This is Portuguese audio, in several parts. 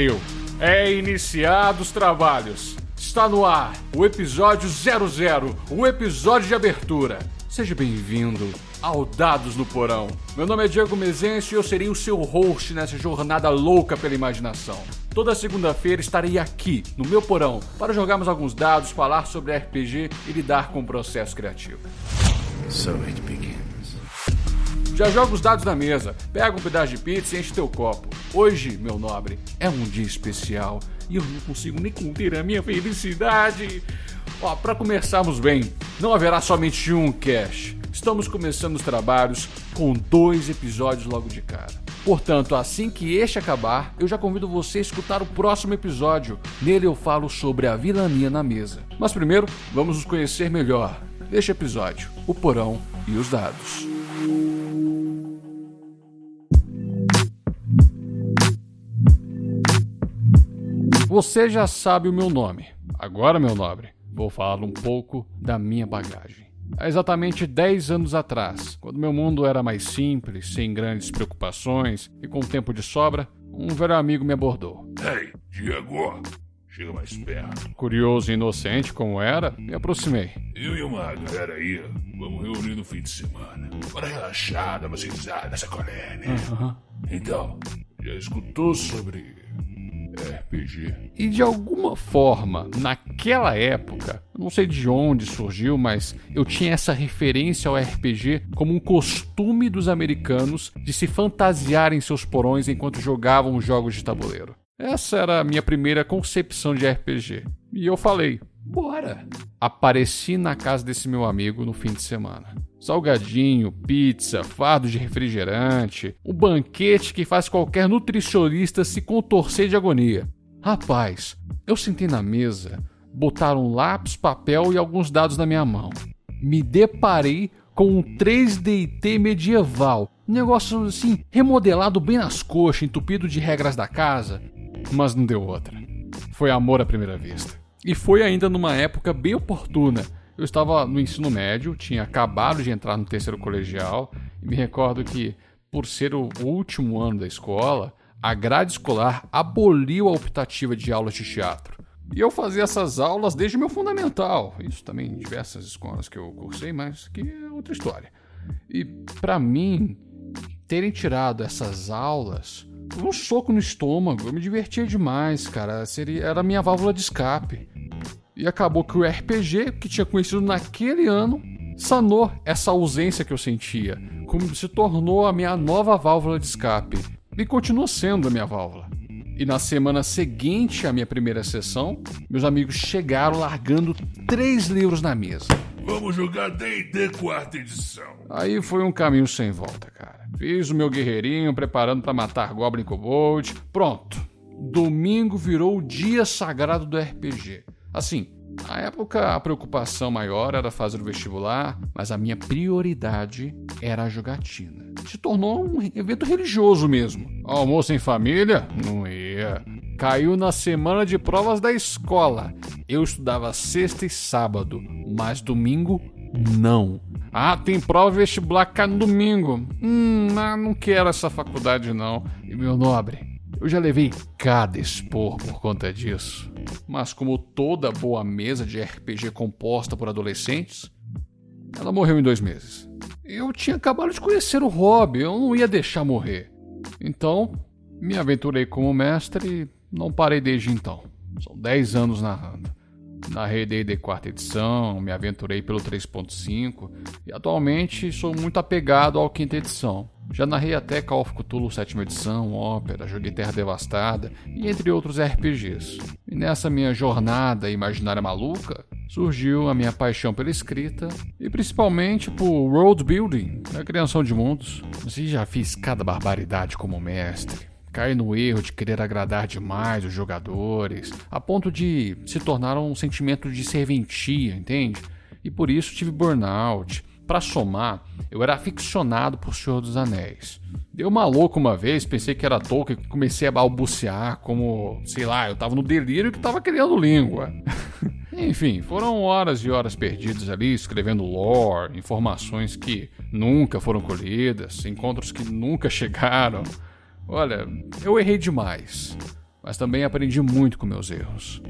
aconteceu. É iniciados os trabalhos. Está no ar o episódio 00, o episódio de abertura. Seja bem-vindo ao Dados no Porão. Meu nome é Diego Mezencio e eu serei o seu host nessa jornada louca pela imaginação. Toda segunda-feira estarei aqui, no meu porão, para jogarmos alguns dados, falar sobre RPG e lidar com o processo criativo. So it begins. Já joga os dados na mesa, pega um pedaço de pizza e enche teu copo. Hoje, meu nobre, é um dia especial e eu não consigo nem conter a minha felicidade. Ó, para começarmos bem, não haverá somente um cash. Estamos começando os trabalhos com dois episódios logo de cara. Portanto, assim que este acabar, eu já convido você a escutar o próximo episódio. Nele eu falo sobre a vilania na mesa. Mas primeiro, vamos nos conhecer melhor. Neste episódio, o porão e os dados. Você já sabe o meu nome. Agora, meu nobre, vou falar um pouco da minha bagagem. Há exatamente 10 anos atrás, quando meu mundo era mais simples, sem grandes preocupações e com tempo de sobra, um velho amigo me abordou. Ei, Diego, chega mais perto. Curioso e inocente como era, me aproximei. Eu e uma galera aí, vamos reunir no fim de semana. Para relaxar, dar umas risadas, sacolé, né? Então, já escutou sobre RPG? E de alguma forma, naquela época, não sei de onde surgiu, mas eu tinha essa referência ao RPG como um costume dos americanos de se fantasiar em seus porões enquanto jogavam jogos de tabuleiro. Essa era a minha primeira concepção de RPG. E eu falei: bora! Apareci na casa desse meu amigo no fim de semana. Salgadinho, pizza, fardo de refrigerante, um banquete que faz qualquer nutricionista se contorcer de agonia. Rapaz, eu sentei na mesa, botaram lápis, papel e alguns dados na minha mão. Me deparei com um 3DT medieval, um negócio assim, remodelado bem nas coxas, entupido de regras da casa, mas não deu outra. Foi amor à primeira vista. E foi ainda numa época bem oportuna eu estava no ensino médio, tinha acabado de entrar no terceiro colegial e me recordo que, por ser o último ano da escola, a grade escolar aboliu a optativa de aulas de teatro. E eu fazia essas aulas desde o meu fundamental. Isso também em diversas escolas que eu cursei, mas que é outra história. E para mim, terem tirado essas aulas, um soco no estômago, eu me divertia demais, cara. Seria, era a minha válvula de escape. E acabou que o RPG, que tinha conhecido naquele ano, sanou essa ausência que eu sentia, como se tornou a minha nova válvula de escape. E continua sendo a minha válvula. E na semana seguinte à minha primeira sessão, meus amigos chegaram largando três livros na mesa. Vamos jogar D&D quarta edição. Aí foi um caminho sem volta, cara. Fiz o meu guerreirinho preparando para matar Goblin Kobold. Pronto. Domingo virou o dia sagrado do RPG. Assim, na época a preocupação maior era fazer o vestibular, mas a minha prioridade era a jogatina. Se tornou um evento religioso mesmo. Almoço em família? Não ia. Caiu na semana de provas da escola. Eu estudava sexta e sábado, mas domingo não. Ah, tem prova vestibular cá no domingo. Hum, não quero essa faculdade não. E meu nobre, eu já levei cada expor por conta disso. Mas como toda boa mesa de RPG composta por adolescentes, ela morreu em dois meses. Eu tinha acabado de conhecer o hobby, eu não ia deixar morrer. Então, me aventurei como mestre e não parei desde então. São 10 anos narrando. Narrei D&D quarta edição, me aventurei pelo 3.5 e atualmente sou muito apegado ao quinta edição. Já narrei até Call of Cthulhu 7 edição, Ópera, joguei Terra Devastada e entre outros RPGs. E nessa minha jornada imaginária maluca, surgiu a minha paixão pela escrita e principalmente por world building, a criação de mundos. Mas já fiz cada barbaridade como mestre. Caí no erro de querer agradar demais os jogadores, a ponto de se tornar um sentimento de serventia, entende? E por isso tive burnout, para somar, eu era aficionado por Senhor dos Anéis. Deu uma louca uma vez, pensei que era Tolkien, comecei a balbuciar como, sei lá, eu tava no delírio que tava criando língua. Enfim, foram horas e horas perdidas ali escrevendo lore, informações que nunca foram colhidas, encontros que nunca chegaram. Olha, eu errei demais. mas também aprendi muito com meus erros.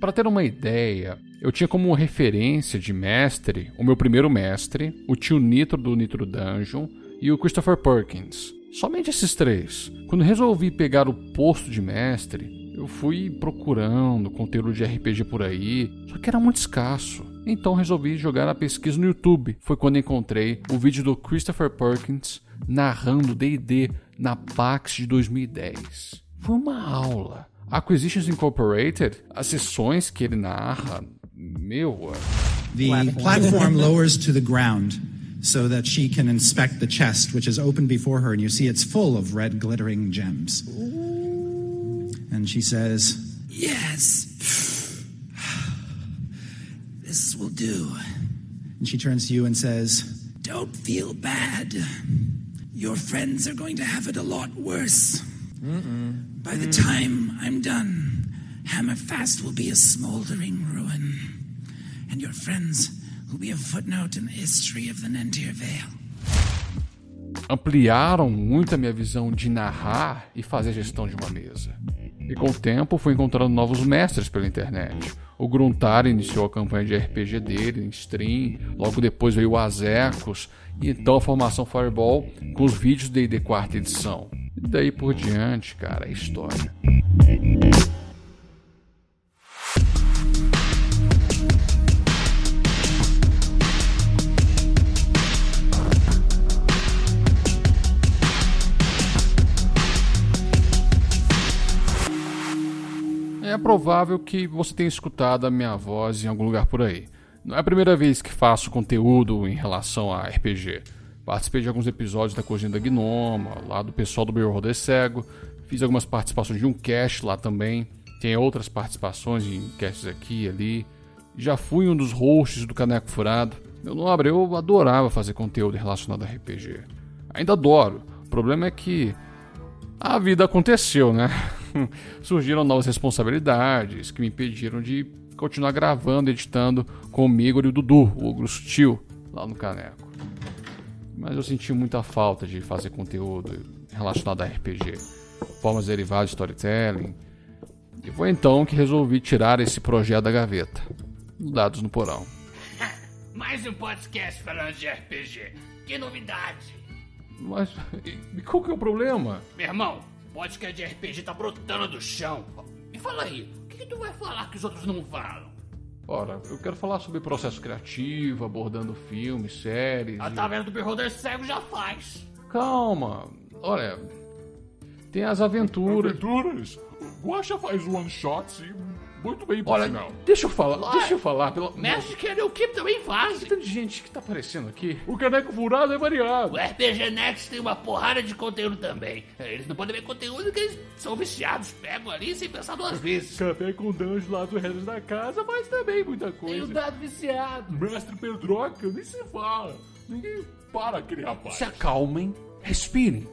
Para ter uma ideia, eu tinha como referência de mestre o meu primeiro mestre, o tio Nitro do Nitro Dungeon e o Christopher Perkins. Somente esses três. Quando resolvi pegar o posto de mestre, eu fui procurando conteúdo de RPG por aí, só que era muito escasso. Então resolvi jogar a pesquisa no YouTube. Foi quando encontrei o vídeo do Christopher Perkins narrando D&D na PAX de 2010. Foi uma aula. Acquisitions Incorporated, as sessões que ele narra, meu. The platform lowers to the ground so that she can inspect the chest, which is open before her, and you see it's full of red glittering gems. And she says, Yes. This will do. and she turns to you and says, Don't feel bad. Your friends are going to have it a lot worse. By the time I'm done, Hammerfast will be a smoldering ruin. And your friends will be a footnote in the history of the Vale. ampliaram muito a minha visão de narrar e fazer gestão de uma mesa. E com o tempo fui encontrando novos mestres pela internet. O Gruntar iniciou a campanha de RPG dele em stream, logo depois veio o Azecos, e então a formação Fireball com os vídeos de D&D quarta edição. E daí por diante, cara, é história. É provável que você tenha escutado a minha voz em algum lugar por aí. Não é a primeira vez que faço conteúdo em relação a RPG. Participei de alguns episódios da Cozinha da Gnoma, lá do pessoal do Beer Roder Cego. Fiz algumas participações de um cast lá também. Tem outras participações em casts aqui e ali. Já fui um dos hosts do Caneco Furado. Meu nobre, eu adorava fazer conteúdo relacionado a RPG. Ainda adoro. O problema é que a vida aconteceu, né? Surgiram novas responsabilidades que me impediram de continuar gravando, editando com o Igor e o Dudu, o Ogro Sutil, lá no Caneco. Mas eu senti muita falta de fazer conteúdo relacionado a RPG, formas derivadas de storytelling. E foi então que resolvi tirar esse projeto da gaveta. Dados no porão. Mais um podcast falando de RPG. Que novidade! Mas e qual que é o problema? Meu irmão, podcast de RPG tá brotando do chão. Me fala aí, o que, que tu vai falar que os outros não falam? Ora, eu quero falar sobre processo criativo, abordando filmes, séries. A e- taverna do Berroder Cego já faz. Calma. Olha, tem as aventuras. Aventuras? O Guaxa faz one shots e muito bem, Olha, sinal. deixa eu falar, deixa eu falar. Pelo... Mestre Kenny o Keep também faz. Tanto de gente que tá aparecendo aqui. O caneco furado é variado. O RPG Next tem uma porrada de conteúdo também. Eles não podem ver conteúdo que eles são viciados. Pegam ali sem pensar duas vezes. Café com danjo lá dos redes da casa, mas também muita Tem o coisa. dado viciado. Mestre Pedroca, nem se fala. Ninguém para aquele rapaz. Se acalmem, respirem.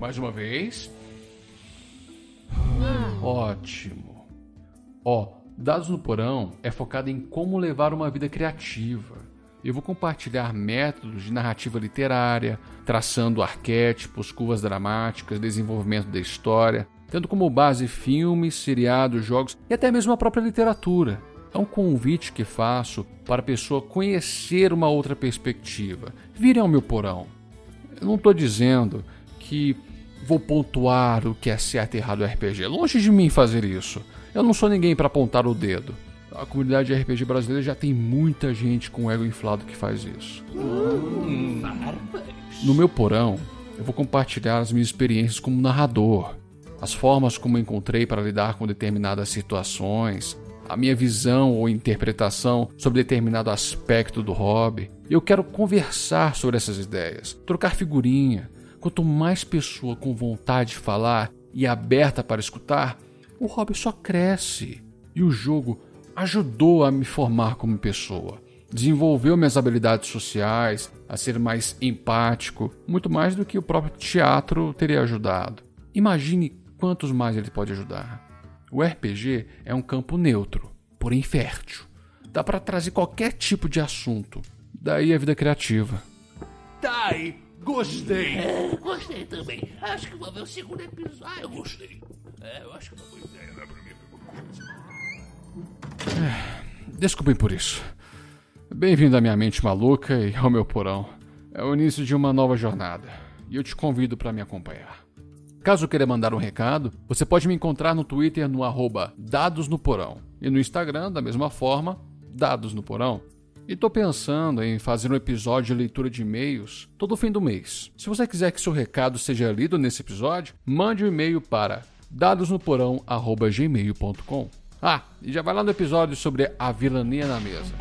Mais uma vez. Ótimo. Ó, Dados no Porão é focado em como levar uma vida criativa. Eu vou compartilhar métodos de narrativa literária, traçando arquétipos, curvas dramáticas, desenvolvimento da história, tendo como base filmes, seriados, jogos e até mesmo a própria literatura. É um convite que faço para a pessoa conhecer uma outra perspectiva. Virem ao meu porão. Eu não estou dizendo que vou pontuar o que é certo e errado no RPG. Longe de mim fazer isso. Eu não sou ninguém para apontar o dedo. A comunidade de RPG brasileira já tem muita gente com ego inflado que faz isso. No meu porão, eu vou compartilhar as minhas experiências como narrador, as formas como encontrei para lidar com determinadas situações, a minha visão ou interpretação sobre determinado aspecto do hobby. Eu quero conversar sobre essas ideias, trocar figurinha. Quanto mais pessoa com vontade de falar e aberta para escutar, o hobby só cresce. E o jogo ajudou a me formar como pessoa. Desenvolveu minhas habilidades sociais, a ser mais empático, muito mais do que o próprio teatro teria ajudado. Imagine quantos mais ele pode ajudar. O RPG é um campo neutro, porém fértil. Dá para trazer qualquer tipo de assunto. Daí a vida criativa. Tá aí. Gostei. É, gostei também. Acho que vou ver o segundo episódio. Eu gostei. É, eu acho que é uma boa ideia, não é pra mim. Desculpem por isso. Bem-vindo à minha mente maluca e ao meu porão. É o início de uma nova jornada e eu te convido para me acompanhar. Caso queira mandar um recado, você pode me encontrar no Twitter no arroba Dados no Porão e no Instagram, da mesma forma, Dados no Porão. E tô pensando em fazer um episódio de leitura de e-mails todo fim do mês. Se você quiser que seu recado seja lido nesse episódio, mande um e-mail para dadosnoporão.gmail.com Ah, e já vai lá no episódio sobre a vilania na mesa.